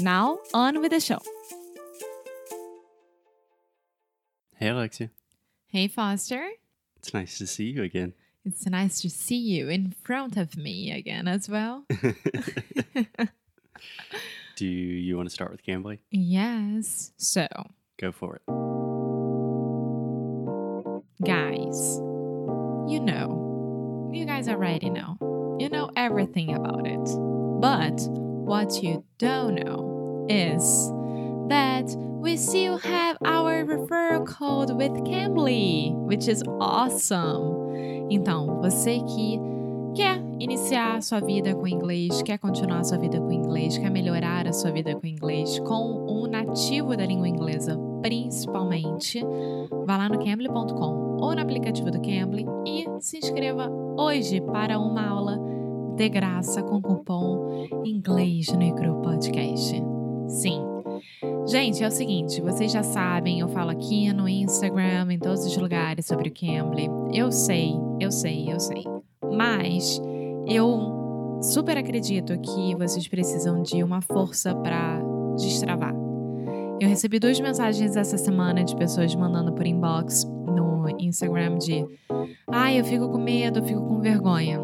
Now, on with the show. Hey, Alexia. Hey, Foster. It's nice to see you again. It's nice to see you in front of me again as well. Do you want to start with Cambly? yes. So, Go for it. guys, you know, you guys already know. You know everything about it. But what you don't know is that we still have our referral code with Cambly, which is awesome. Então, você que quer iniciar sua vida com inglês, quer continuar sua vida com inglês, quer melhorar a sua vida com inglês com um nativo da língua inglesa, principalmente, vá lá no cambly.com ou no aplicativo do Cambly e se inscreva hoje para uma aula de graça com cupom Inglês no Icru Podcast. Sim. Gente, é o seguinte, vocês já sabem, eu falo aqui no Instagram, em todos os lugares sobre o Cambly. Eu sei, eu sei, eu sei. Mas eu super acredito que vocês precisam de uma força para destravar. Eu recebi duas mensagens essa semana de pessoas mandando por inbox no Instagram de ai, eu fico com medo, eu fico com vergonha.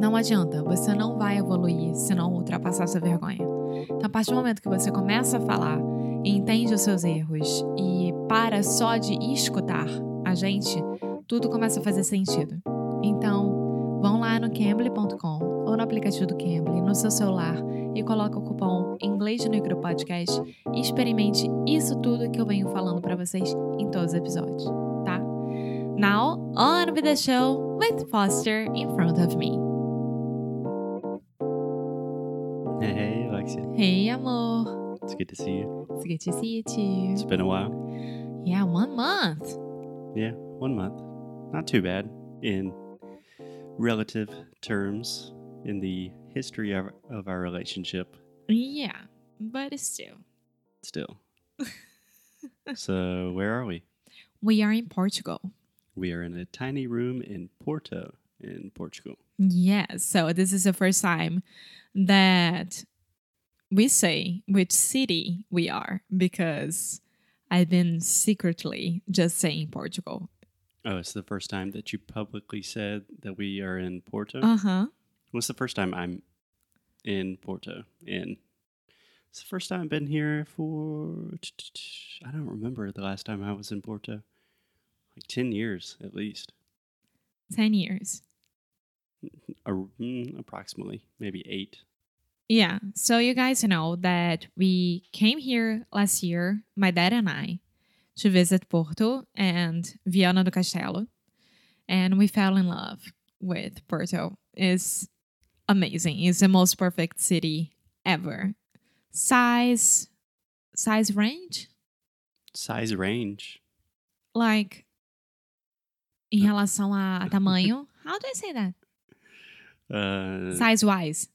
Não adianta, você não vai evoluir se não ultrapassar essa vergonha. Então, a partir do momento que você começa a falar e entende os seus erros e para só de escutar a gente, tudo começa a fazer sentido. Então, vão lá no cambly.com ou no aplicativo do Cambly no seu celular e coloca o cupom Inglês no Micro Podcast e experimente isso tudo que eu venho falando para vocês em todos os episódios, tá? Now, on with the show with Foster in front of me. Hey, Alexia. Hey, amor. It's good to see you. It's good to see you too. It's been a while. Yeah, one month. Yeah, one month. Not too bad in relative terms in the history of, of our relationship Yeah, but it's still. still. so, where are we? We are in Portugal. We are in a tiny room in Porto, in Portugal. Yes, so this is the first time that we say which city we are because I've been secretly just saying Portugal. Oh, it's the first time that you publicly said that we are in Porto? Uh huh. What's the first time I'm in Porto? In it's the first time I've been here for I don't remember the last time I was in Porto. Like ten years at least, 10 years. or mm, approximately maybe eight. Yeah, so you guys know that we came here last year, my dad and I, to visit Porto and Viana do Castelo, and we fell in love with Porto. It's amazing. It's the most perfect city ever. Size, size range, Size range. like em relação a, a tamanho. How do I say that? Uh, Size wise.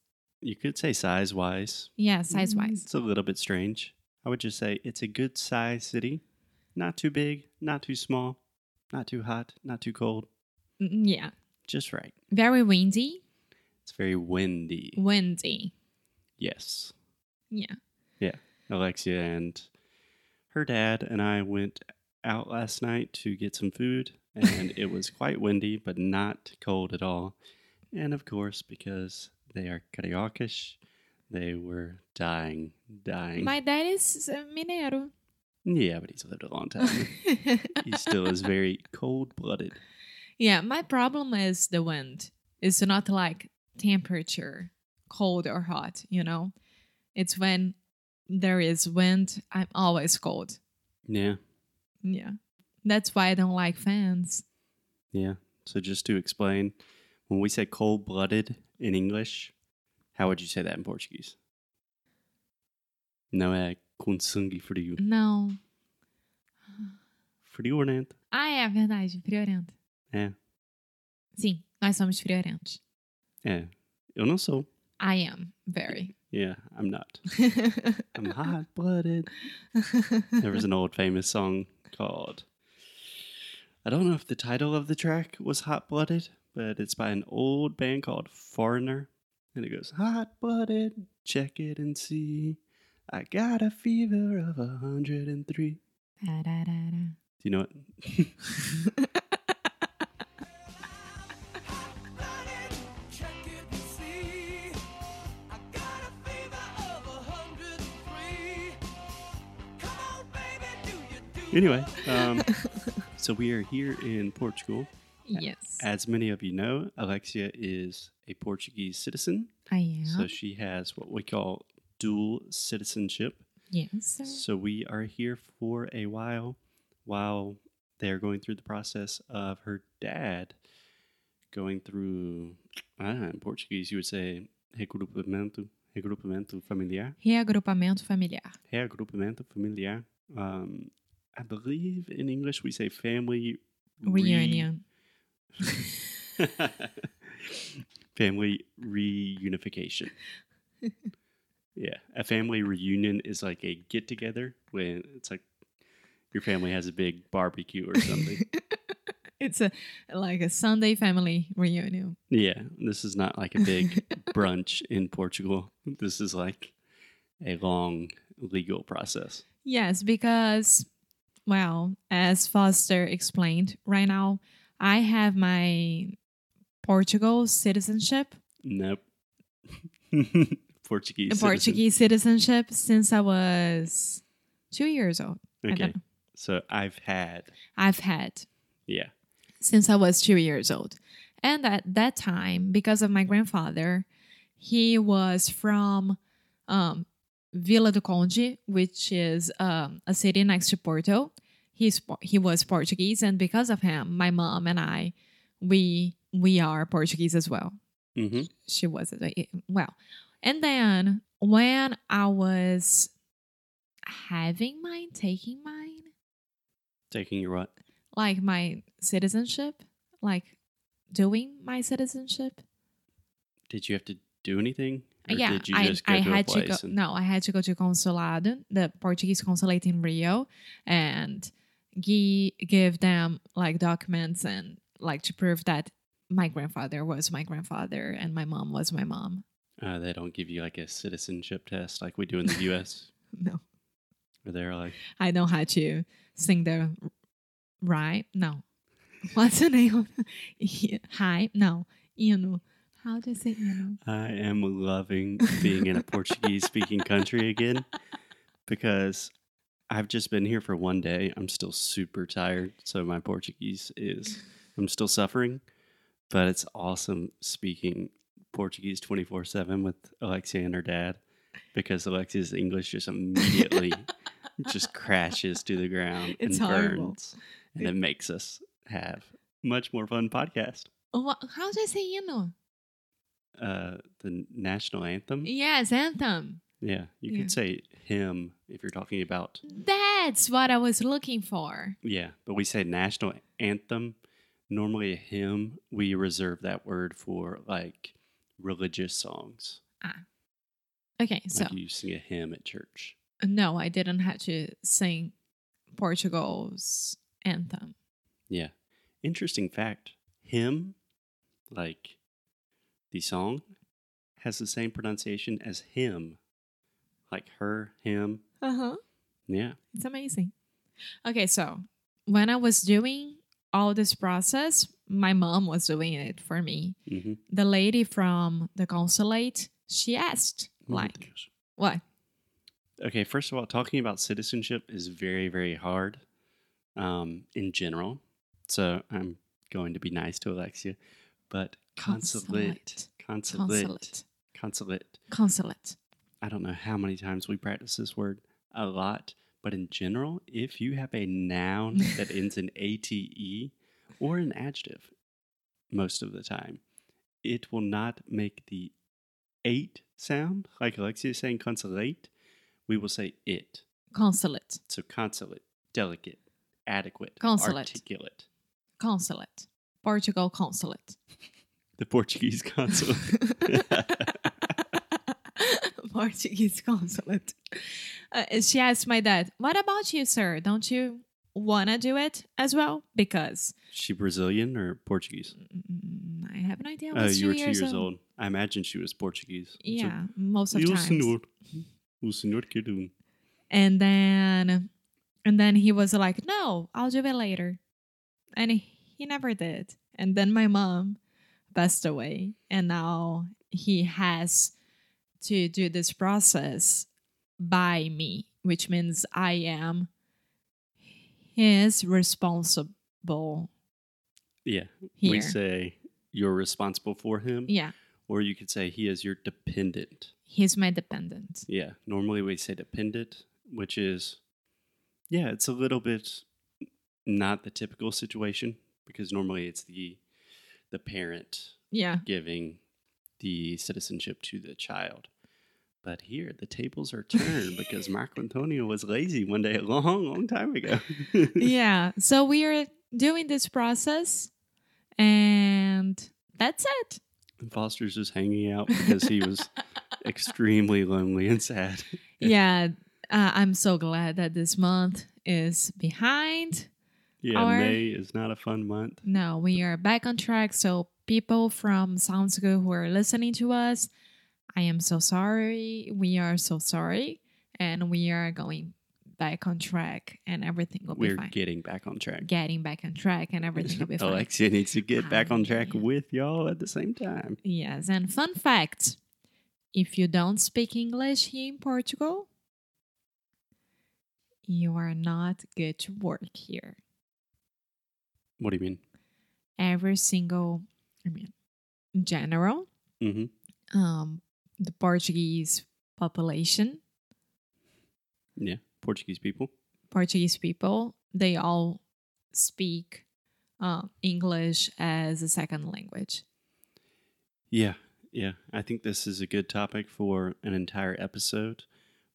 You could say size wise. Yeah, size wise. It's a little bit strange. I would just say it's a good size city. Not too big, not too small, not too hot, not too cold. Mm, Yeah, Just right. very windy. It's very windy. Windy. Yes. Yeah. Yeah. Alexia and her dad and I went out last night to get some food, and it was quite windy, but not cold at all. And of course, because they are cariocas, they were dying, dying. My dad is mineiro. Yeah, but he's lived a long time. he still is very cold blooded. yeah, my problem is the wind. It's not like temperature, cold or hot, you know? It's when there is wind, I'm always cold. Yeah, Yeah. That's why I don't like fans. yeah. So just to explain, when we say cold blooded in English, how would you say that in Portuguese? Não é com sangue frio. Não. Friorento. Ah, é verdade, friorento. É, Sim, nós somos friorentos. é. Eu não sou. I am very. Yeah, I'm not. I'm hot blooded. There was an old famous song called. I don't know if the title of the track was Hot Blooded, but it's by an old band called Foreigner. And it goes, Hot blooded, check it and see. I got a fever of a 103. Do Da-da-da-da. you know it? Check it and see. I got a fever of a hundred and three. Come on, baby, do you do Anyway, um, so we are here in Portugal. Yes, As many of you know, Alexia is a Portuguese citizen. I am. So she has what we call dual citizenship. yes. So we are here for a while while they're going through the process of her dad going through, I don't know, in Portuguese you would say regrupamento, regrupamento familiar. Reagrupamento familiar. Reagrupamento familiar. Um, I believe in English we say family re- Reunion. family reunification. yeah, a family reunion is like a get together when it's like your family has a big barbecue or something. It's a like a Sunday family reunion. yeah, this is not like a big brunch in Portugal. This is like a long legal process. Yes, because well, as Foster explained, right now I have my Portugal citizenship, Nope. Portuguese. citizen. Portuguese citizenship since I was two years old. Okay. So I've had, I've had yeah. since I was two years old. And at that time, because of my grandfather, he was from um, Vila do Conde, which is um, a city next to Porto. He's he was Portuguese, and because of him, my mom and I, we we are Portuguese as well. hmm She was well. And then when I was having mine, taking mine, Taking your what? like my citizenship, like doing my citizenship. Did you have to do anything? Or yeah, did you I, just go I had to go. and- No, I had to go to consulado, the Portuguese consulate in Rio, and gi- give them like documents and like to prove that my grandfather was my grandfather and my mom was my mom. Uh, they don't give you like a citizenship test like we do in the U.S. No, where they're like, I know how to sing the right. No, what's the name? Hi, no, you know. How do you say? I am loving being in a Portuguese speaking country again because I've just been here for one day. I'm still super tired. So my Portuguese is, I'm still suffering, but it's awesome speaking Portuguese 24 7 with Alexia and her dad because Alexia's English just immediately just crashes to the ground It's and horrible. burns. And it makes us have much more fun podcast. What, how do I say hino? Uh, the national anthem. Yes, anthem. Yeah, you Yeah. could say hymn if you're talking about. That's what I was looking for. Yeah, but we say national anthem. Normally, a hymn, we reserve that word for like religious songs. Ah. Okay, so you sing a hymn at church. no, I didn't have to sing Portugal's anthem. Yeah. Interesting fact hymn, like the song, has the same pronunciation as him. Like her, him. Uh huh. Yeah. It's amazing. Okay, so when I was doing all this process, my mom was doing it for me. Mm-hmm. The lady from the consulate, she asked, like, what? Okay, first of all, talking about citizenship is very, very hard um, in general. So I'm going to be nice to Alexia. But consulate, consulate, Consulate. consulate. Consulate. I don't know how many times we practice this word, a lot. But in general, if you have a noun that ends in ate or an adjective, most of the time, it will not make the eight sound, like Alexia is saying consulate. We will say it. Consulate. So consulate, delicate, adequate, Consulate. articulate. Consulate. Portugal consulate. The Portuguese consulate. Portuguese consulate. Uh, she asked my dad, What about you, sir? Don't you want to do it as well? Because she Brazilian or Portuguese? mm, I have no idea. Was you were two years, years old. I imagine she was Portuguese. So, Yeah, most of "E o times. senhor? O senhor que do? And then, and then he was like, "No, I'll do it later," and he, he never did. And then my mom passed away, and now he has to do this process by me, which means I am his responsible. Yeah. Here. We say you're responsible for him, Yeah, or you could say he is your dependent. he's my dependent. Yeah. Normally we say dependent, which is, yeah, it's a little bit not the typical situation because normally it's the the parent Yeah, giving the citizenship to the child. But here, the tables are turned because Marco Antonio was lazy one day a long, long time ago. yeah. So we are doing this process, and that's it. And Foster's just hanging out because he was extremely lonely and sad. yeah, uh, I'm so glad that this month is behind. Yeah, Our- May is not a fun month. No, we are back on track. So, people from Sound School who are listening to us, I am so sorry. We are so sorry. And we are going back on track, and everything will be fine. We're getting back on track. Getting back on track, and everything will be fine. Alexia needs to get back on track with y'all at the same time. Yes, and fun fact if you don't speak English here in Portugal, you are not good to work here. What do you mean? Every single, I mean, general, hmm um, the Portuguese population, Yeah, Portuguese people. Portuguese people, they all speak uh, English as a second language. Yeah, yeah. I think this is a good topic for an entire episode.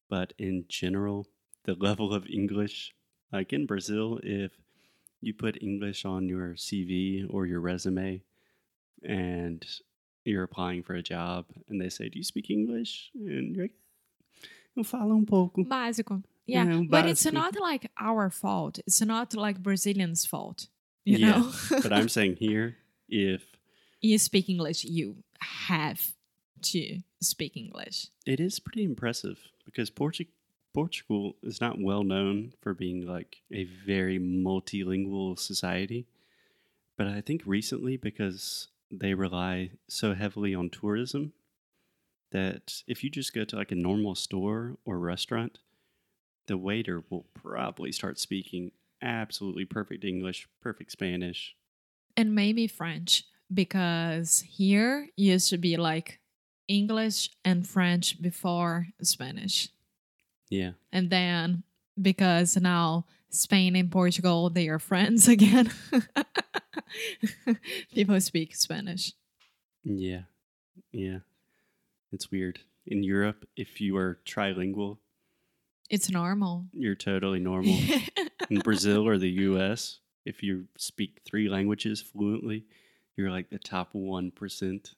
But in general, the level of English, like in Brazil, if you put English on your CV or your resume and you're applying for a job and they say, Do you speak English? And you're like, Eu falo um pouco. Básico. Yeah, but it's not like our fault. It's not like Brazilians' fault. You Yeah, know? but I'm saying here, if you speak English, you have to speak English. It is pretty impressive because Portu- Portugal is not well known for being like a very multilingual society. But I think recently, because they rely so heavily on tourism, that if you just go to like a normal store or restaurant, the waiter will probably start speaking absolutely perfect English, perfect Spanish. And maybe French, because here used to be like English and French before Spanish. Yeah. And then because now Spain and Portugal, they are friends again. People speak Spanish. Yeah. Yeah. It's weird. In Europe, if you are trilingual, It's normal. you're totally normal. In Brazil or the US, if you speak three languages fluently, you're like the top 1%.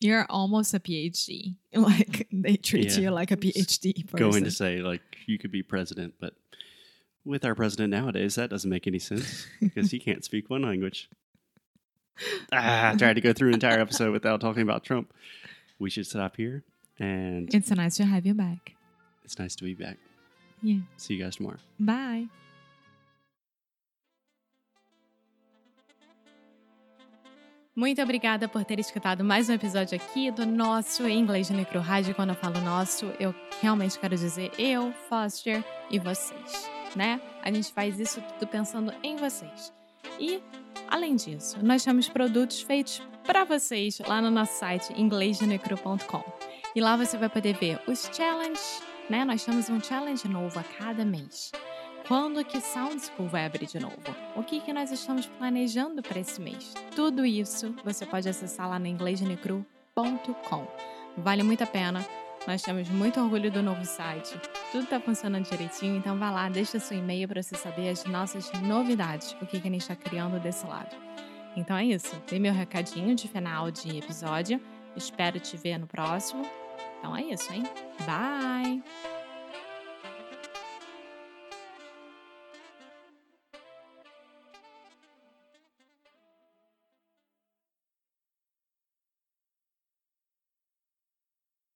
You're almost a PhD. Like they treat Yeah. you like a PhD person. Going to say, like, you could be president, but with our president nowadays, that doesn't make any sense because he can't speak one language. Ah, I tried to go through an entire episode without talking about Trump. We should stop here, and it's nice to have you back. it's nice to be back. Yeah. See you guys tomorrow. Bye. Muito obrigada por ter escutado mais um episódio aqui do nosso Inglês no Micro Rádio. Quando eu falo nosso, eu realmente quero dizer eu, Foster e vocês, né? A gente faz isso tudo pensando em vocês. E, além disso, nós temos produtos feitos para vocês lá no nosso site inglêsdenecru.com. E lá você vai poder ver os challenges, né? Nós temos um challenge novo a cada mês. Quando que Sound School vai abrir de novo? O que, que nós estamos planejando para esse mês? Tudo isso você pode acessar lá no inglêsdenecru.com. Vale muito a pena. Nós temos muito orgulho do novo site. Tudo está funcionando direitinho, então vá lá, deixa seu e-mail para você saber as nossas novidades, o que, que a gente está criando desse lado. Então é isso. Dei meu recadinho de final de episódio. Espero te ver no próximo. Então é isso, hein? Bye!